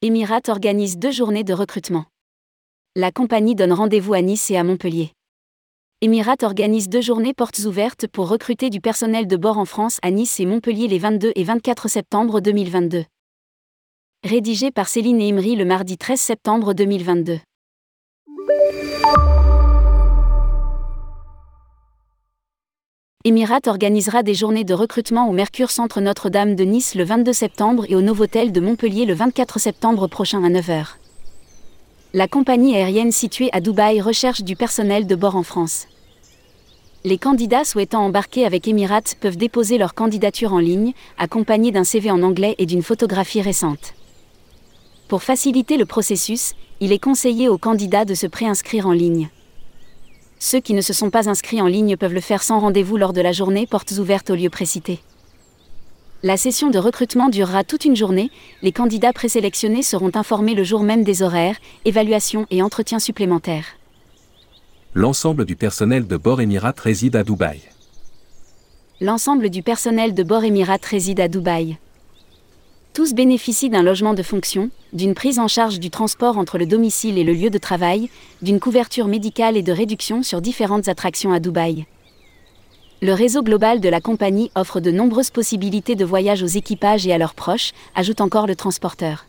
Emirates organise deux journées de recrutement. La compagnie donne rendez-vous à Nice et à Montpellier. Emirates organise deux journées portes ouvertes pour recruter du personnel de bord en France à Nice et Montpellier les 22 et 24 septembre 2022. Rédigé par Céline et Imri le mardi 13 septembre 2022. Emirates organisera des journées de recrutement au Mercure Centre Notre-Dame de Nice le 22 septembre et au Novotel de Montpellier le 24 septembre prochain à 9h. La compagnie aérienne située à Dubaï recherche du personnel de bord en France. Les candidats souhaitant embarquer avec Emirates peuvent déposer leur candidature en ligne, accompagnée d'un CV en anglais et d'une photographie récente. Pour faciliter le processus, il est conseillé aux candidats de se préinscrire en ligne. Ceux qui ne se sont pas inscrits en ligne peuvent le faire sans rendez-vous lors de la journée portes ouvertes au lieu précité. La session de recrutement durera toute une journée, les candidats présélectionnés seront informés le jour même des horaires, évaluations et entretiens supplémentaires. L'ensemble du personnel de bord Emirates réside à Dubaï. L'ensemble du personnel de bord Emirates réside à Dubaï. Tous bénéficient d'un logement de fonction, d'une prise en charge du transport entre le domicile et le lieu de travail, d'une couverture médicale et de réduction sur différentes attractions à Dubaï. Le réseau global de la compagnie offre de nombreuses possibilités de voyage aux équipages et à leurs proches, ajoute encore le transporteur.